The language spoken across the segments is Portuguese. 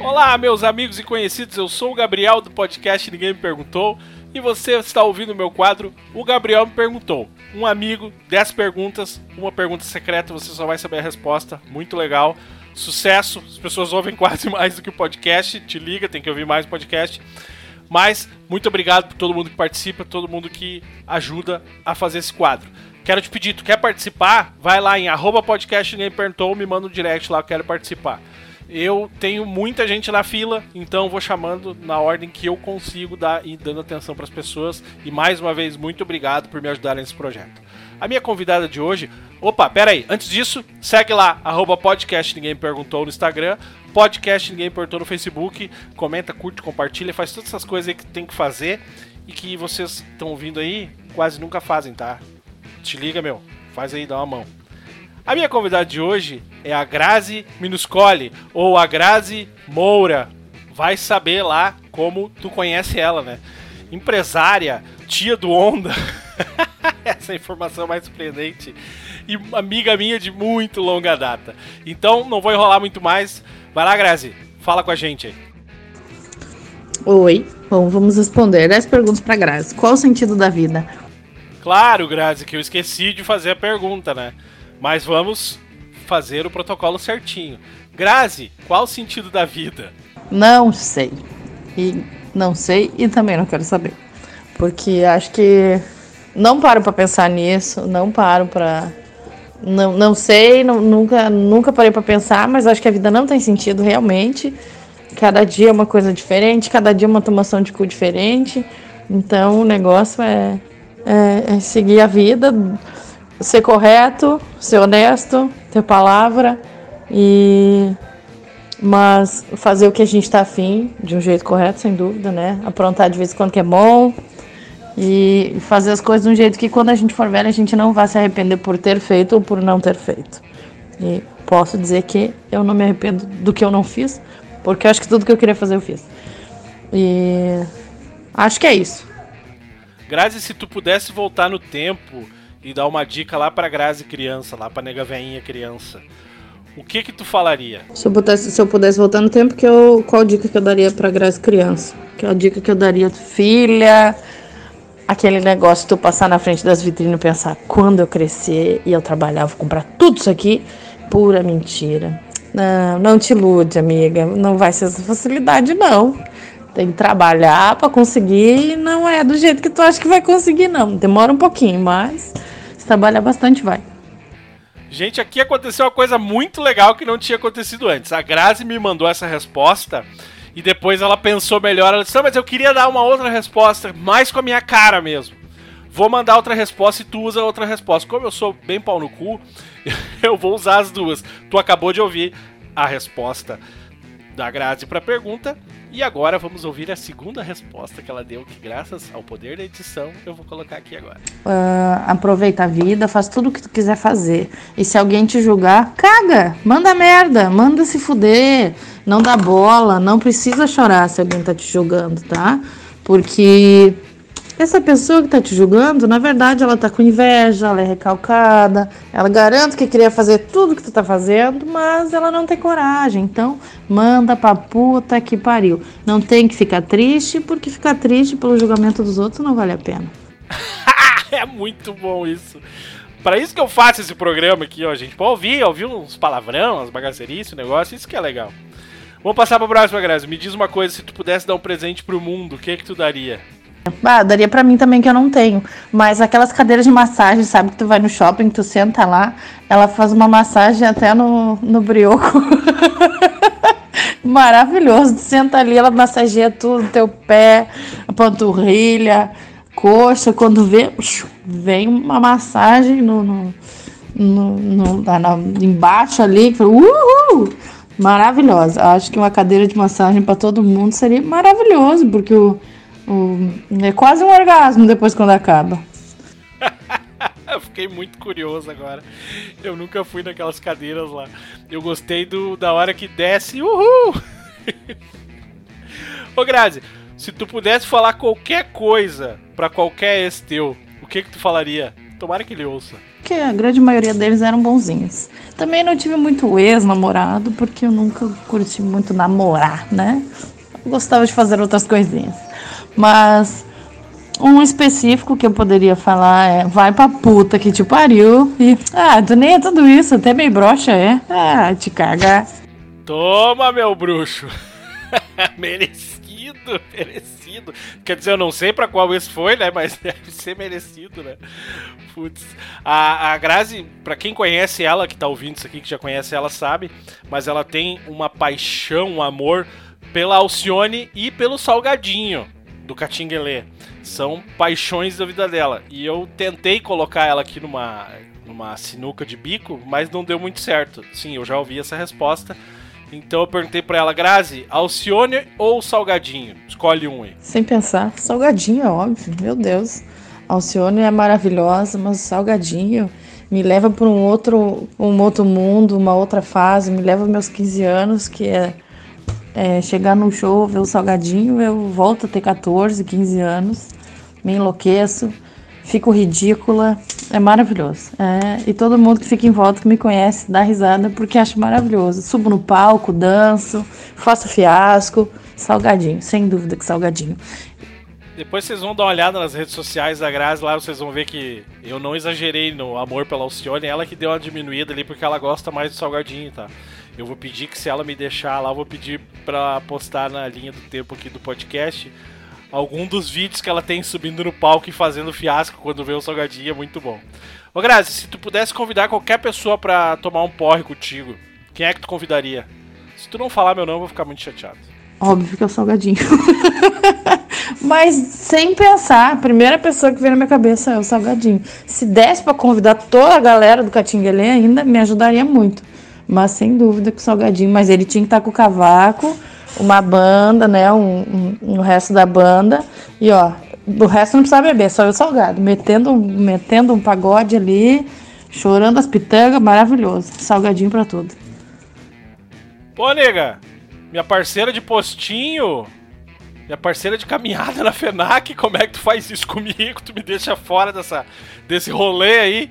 Olá, meus amigos e conhecidos, eu sou o Gabriel do podcast Ninguém Me Perguntou e você está ouvindo o meu quadro O Gabriel Me Perguntou. Um amigo, 10 perguntas, uma pergunta secreta, você só vai saber a resposta. Muito legal. Sucesso, as pessoas ouvem quase mais do que o podcast. Te liga, tem que ouvir mais o podcast. Mas muito obrigado por todo mundo que participa, todo mundo que ajuda a fazer esse quadro. Quero te pedir, tu quer participar? Vai lá em arroba podcast ninguém perguntou, me manda um direct lá, eu quero participar. Eu tenho muita gente na fila, então vou chamando na ordem que eu consigo dar e dando atenção para as pessoas. E mais uma vez, muito obrigado por me ajudar nesse projeto. A minha convidada de hoje. Opa, pera aí. Antes disso, segue lá, arroba podcast Ninguém Perguntou no Instagram, podcast Ninguém Perguntou no Facebook. Comenta, curte, compartilha, faz todas essas coisas aí que tem que fazer e que vocês estão ouvindo aí quase nunca fazem, tá? Te liga, meu. Faz aí, dá uma mão. A minha convidada de hoje é a Grazi Minuscoli, ou a Grazi Moura. Vai saber lá como tu conhece ela, né? Empresária, tia do Onda. Essa informação mais surpreendente. E amiga minha de muito longa data. Então, não vou enrolar muito mais. Vai lá, Grazi. Fala com a gente aí. Oi. Bom, vamos responder 10 perguntas para Grazi. Qual o sentido da vida? Claro, Grazi, que eu esqueci de fazer a pergunta, né? Mas vamos fazer o protocolo certinho. Grazi, qual o sentido da vida? Não sei. E não sei e também não quero saber. Porque acho que não paro para pensar nisso, não paro para não, não sei, não, nunca nunca parei para pensar, mas acho que a vida não tem sentido realmente. Cada dia é uma coisa diferente, cada dia é uma tomação de cu diferente. Então o negócio é, é, é seguir a vida ser correto, ser honesto, ter palavra e mas fazer o que a gente está afim de um jeito correto, sem dúvida, né? Aprontar de vez em quando que é bom e fazer as coisas de um jeito que quando a gente for velho a gente não vá se arrepender por ter feito ou por não ter feito. E posso dizer que eu não me arrependo do que eu não fiz, porque eu acho que tudo que eu queria fazer eu fiz. E acho que é isso. Grazi, se tu pudesse voltar no tempo e dar uma dica lá pra Grazi criança, lá pra nega veinha criança, o que que tu falaria? Se eu, pudesse, se eu pudesse voltar no tempo, que eu, qual dica que eu daria pra Grazi criança? Que é a dica que eu daria, filha, aquele negócio de tu passar na frente das vitrines e pensar, quando eu crescer e eu trabalhar, vou comprar tudo isso aqui, pura mentira. Não, não te ilude, amiga, não vai ser essa facilidade, não. Tem que trabalhar para conseguir e não é do jeito que tu acha que vai conseguir, não. Demora um pouquinho, mas se trabalhar bastante, vai. Gente, aqui aconteceu uma coisa muito legal que não tinha acontecido antes. A Grazi me mandou essa resposta e depois ela pensou melhor. Ela disse: Não, mas eu queria dar uma outra resposta, mais com a minha cara mesmo. Vou mandar outra resposta e tu usa outra resposta. Como eu sou bem pau no cu, eu vou usar as duas. Tu acabou de ouvir a resposta da Grazi para a pergunta e agora vamos ouvir a segunda resposta que ela deu, que graças ao poder da edição eu vou colocar aqui agora. Uh, aproveita a vida, faz tudo o que tu quiser fazer. E se alguém te julgar, caga, manda merda, manda se fuder, não dá bola, não precisa chorar se alguém tá te julgando, tá? Porque essa pessoa que tá te julgando, na verdade, ela tá com inveja, ela é recalcada, ela garante que queria fazer tudo que tu tá fazendo, mas ela não tem coragem. Então, manda pra puta que pariu. Não tem que ficar triste, porque ficar triste pelo julgamento dos outros não vale a pena. é muito bom isso. Para isso que eu faço esse programa aqui, ó, gente. Pra ouvir, ouvir uns palavrão, umas bagacerices, o negócio, isso que é legal. Vamos passar pra próxima, Grazi. Me diz uma coisa, se tu pudesse dar um presente pro mundo, o que que tu daria? Ah, daria para mim também que eu não tenho. Mas aquelas cadeiras de massagem, sabe? Que tu vai no shopping, tu senta lá, ela faz uma massagem até no, no brioco. Maravilhoso. Tu senta ali, ela massageia tudo, teu pé, a panturrilha, coxa. Quando vê, vem uma massagem no, no, no, no na, embaixo ali. Uhul! Maravilhosa. Acho que uma cadeira de massagem para todo mundo seria maravilhoso, porque o é quase um orgasmo depois quando acaba. eu fiquei muito curioso agora. Eu nunca fui naquelas cadeiras lá. Eu gostei do da hora que desce. Uhul! Ô Grazi, se tu pudesse falar qualquer coisa para qualquer ex teu, o que que tu falaria? Tomara que ele ouça. Porque a grande maioria deles eram bonzinhos. Também não tive muito ex-namorado, porque eu nunca curti muito namorar, né? Eu gostava de fazer outras coisinhas. Mas um específico que eu poderia falar é vai pra puta que te pariu. E, ah, tu nem é tudo isso, até meio broxa é. Ah, te caga. Toma, meu bruxo. merecido, merecido. Quer dizer, eu não sei pra qual esse foi, né? Mas deve ser merecido, né? Putz. A, a Grazi, pra quem conhece ela, que tá ouvindo isso aqui, que já conhece ela, sabe. Mas ela tem uma paixão, um amor pela Alcione e pelo Salgadinho do Catinguelê. São paixões da vida dela. E eu tentei colocar ela aqui numa, numa sinuca de bico, mas não deu muito certo. Sim, eu já ouvi essa resposta. Então eu perguntei para ela, Grazi, Alcione ou Salgadinho? Escolhe um aí. Sem pensar, Salgadinho é óbvio, meu Deus. Alcione é maravilhosa, mas Salgadinho me leva para um outro, um outro mundo, uma outra fase, me leva meus 15 anos, que é, é chegar no show, ver o Salgadinho, eu volto a ter 14, 15 anos, me enlouqueço, fico ridícula, é maravilhoso. É, e todo mundo que fica em volta, que me conhece, dá risada porque acha maravilhoso. Subo no palco, danço, faço fiasco, salgadinho, sem dúvida que salgadinho. Depois vocês vão dar uma olhada nas redes sociais da Grazi, lá vocês vão ver que eu não exagerei no amor pela Alcione, ela que deu uma diminuída ali porque ela gosta mais do salgadinho, tá? Eu vou pedir que se ela me deixar lá, eu vou pedir pra postar na linha do tempo aqui do podcast algum dos vídeos que ela tem subindo no palco e fazendo fiasco quando vê o salgadinho, é muito bom. Ô Grazi, se tu pudesse convidar qualquer pessoa pra tomar um porre contigo, quem é que tu convidaria? Se tu não falar meu nome, eu vou ficar muito chateado. Óbvio que é o salgadinho. Mas sem pensar, a primeira pessoa que vem na minha cabeça é o salgadinho. Se desse pra convidar toda a galera do Catinguelê ainda, me ajudaria muito. Mas sem dúvida que o salgadinho. Mas ele tinha que estar com o cavaco, uma banda, né? Um, um, um resto da banda. E ó, do resto não precisa beber, só o salgado. Metendo, metendo um pagode ali, chorando as pitangas, maravilhoso. Salgadinho pra tudo. Pô, nega, minha parceira de postinho, minha parceira de caminhada na FENAC, como é que tu faz isso comigo? Tu me deixa fora dessa, desse rolê aí.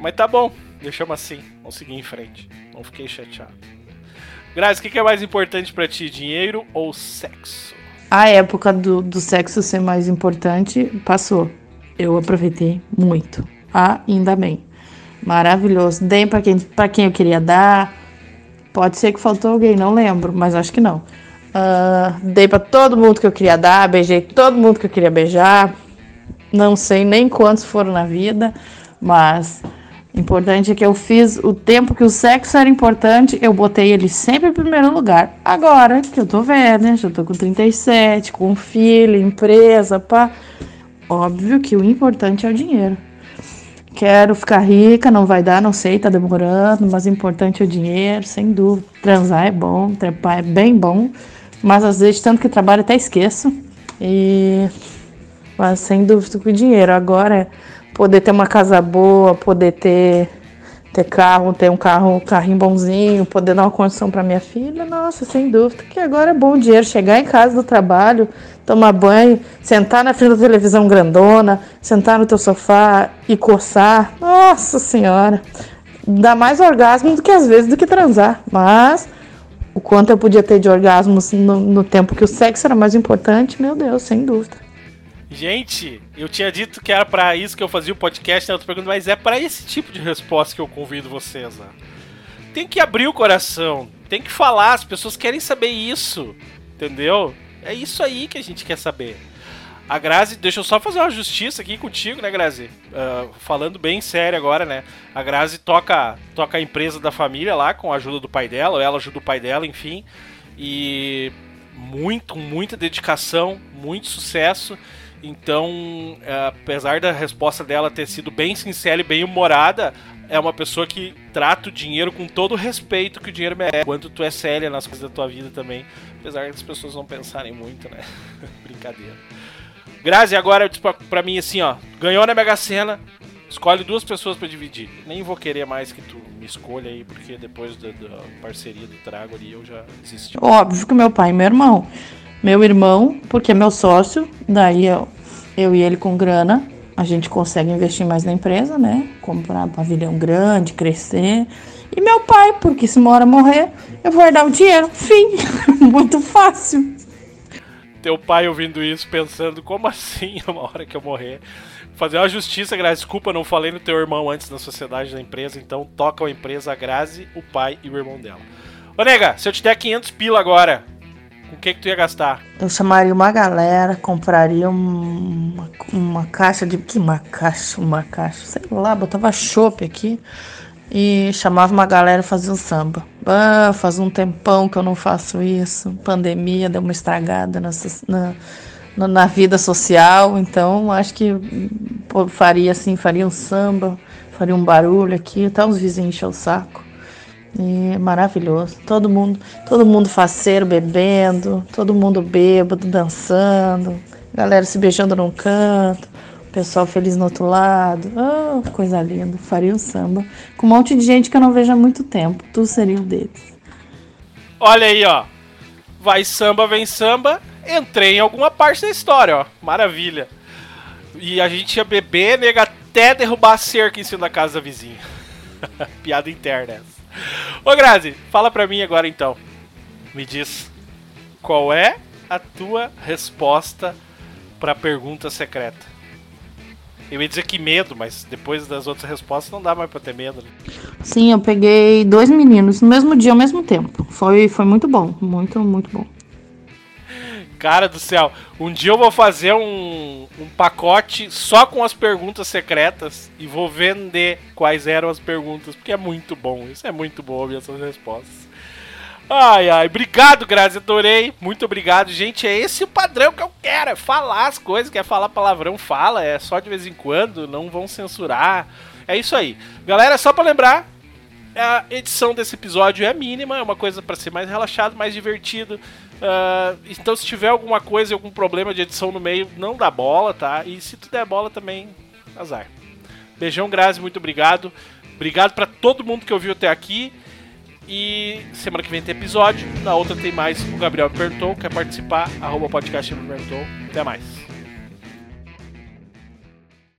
Mas tá bom, deixamos assim, vamos seguir em frente. Não fiquei chateado. Grazi, o que, que é mais importante para ti, dinheiro ou sexo? A época do, do sexo ser mais importante passou. Eu aproveitei muito. Ainda bem. Maravilhoso. Dei para quem, pra quem eu queria dar. Pode ser que faltou alguém, não lembro, mas acho que não. Uh, dei para todo mundo que eu queria dar, beijei todo mundo que eu queria beijar. Não sei nem quantos foram na vida, mas Importante é que eu fiz o tempo que o sexo era importante, eu botei ele sempre em primeiro lugar. Agora que eu tô velha, já tô com 37, com filho, empresa, pá. Óbvio que o importante é o dinheiro. Quero ficar rica, não vai dar, não sei, tá demorando, mas o importante é o dinheiro, sem dúvida. Transar é bom, trepar é bem bom, mas às vezes tanto que trabalho até esqueço. E mas sem dúvida com o dinheiro. Agora poder ter uma casa boa, poder ter ter carro, ter um carro, um carrinho bonzinho, poder dar uma condição para minha filha, nossa, sem dúvida, que agora é bom dinheiro chegar em casa do trabalho, tomar banho, sentar na frente da televisão grandona, sentar no teu sofá e coçar. Nossa senhora. Dá mais orgasmo do que às vezes do que transar, mas o quanto eu podia ter de orgasmos no, no tempo que o sexo era mais importante, meu Deus, sem dúvida. Gente, eu tinha dito que era para isso que eu fazia o podcast na outra pergunta, mas é para esse tipo de resposta que eu convido vocês. Né? Tem que abrir o coração, tem que falar, as pessoas querem saber isso, entendeu? É isso aí que a gente quer saber. A Grazi, deixa eu só fazer uma justiça aqui contigo, né, Grazi? Uh, falando bem sério agora, né? A Grazi toca, toca a empresa da família lá com a ajuda do pai dela, ou ela ajuda o pai dela, enfim. E muito, muita dedicação, muito sucesso. Então, é, apesar da resposta dela ter sido bem sincera e bem humorada, é uma pessoa que trata o dinheiro com todo o respeito que o dinheiro merece. Quando tu é séria nas coisas da tua vida também. Apesar das pessoas não pensarem muito, né? Brincadeira. Grazi, agora, tipo, pra mim, assim, ó. Ganhou na Mega Sena, escolhe duas pessoas para dividir. Nem vou querer mais que tu me escolha aí, porque depois da, da parceria do trago ali eu já desisti. Óbvio que meu pai e meu irmão. Meu irmão, porque é meu sócio, daí eu, eu e ele com grana. a gente consegue investir mais na empresa, né? Comprar pavilhão grande, crescer. E meu pai, porque se uma hora morrer, eu vou herdar o dinheiro. Fim. Muito fácil. Teu pai ouvindo isso, pensando, como assim, uma hora que eu morrer? Fazer uma justiça, Grazi. Desculpa, não falei no teu irmão antes na sociedade da empresa, então toca a empresa, a Grazi, o pai e o irmão dela. Ô, nega, se eu te der 500 pila agora, o que que tu ia gastar? Eu chamaria uma galera, compraria uma, uma caixa de. Que uma caixa? Uma caixa, sei lá, botava chopp aqui e chamava uma galera fazia um samba. Ah, faz um tempão que eu não faço isso. Pandemia deu uma estragada na, na, na vida social, então acho que pô, faria assim, faria um samba, faria um barulho aqui, até os vizinhos encher o saco. E maravilhoso. Todo mundo, todo mundo faceiro bebendo, todo mundo bêbado dançando, galera se beijando num canto, pessoal feliz no outro lado. Oh, coisa linda. Faria um samba com um monte de gente que eu não vejo há muito tempo. Tu seria um deles. Olha aí, ó. Vai samba, vem samba. Entrei em alguma parte da história, ó. Maravilha. E a gente ia beber, nega, até derrubar a cerca em cima da casa da vizinha. Piada interna essa. Ô Grazi, fala pra mim agora então. Me diz, qual é a tua resposta pra pergunta secreta? Eu ia dizer que medo, mas depois das outras respostas não dá mais pra ter medo. Né? Sim, eu peguei dois meninos no mesmo dia, ao mesmo tempo. Foi, foi muito bom, muito, muito bom. Cara do céu, um dia eu vou fazer um, um pacote só com as perguntas secretas e vou vender quais eram as perguntas, porque é muito bom. Isso é muito bom ouvir essas respostas. Ai, ai, obrigado, Grazi, adorei. Muito obrigado, gente. É esse o padrão que eu quero, é falar as coisas, quer falar palavrão, fala, é só de vez em quando, não vão censurar. É isso aí. Galera, só para lembrar, a edição desse episódio é mínima, é uma coisa para ser mais relaxado, mais divertido. Uh, então, se tiver alguma coisa, algum problema de edição no meio, não dá bola, tá? E se tu der bola também, azar. Beijão, Grazi, muito obrigado. Obrigado para todo mundo que ouviu até aqui. E semana que vem tem episódio. Na outra tem mais. O Gabriel perguntou. Quer participar? Arroba podcast me. Até mais.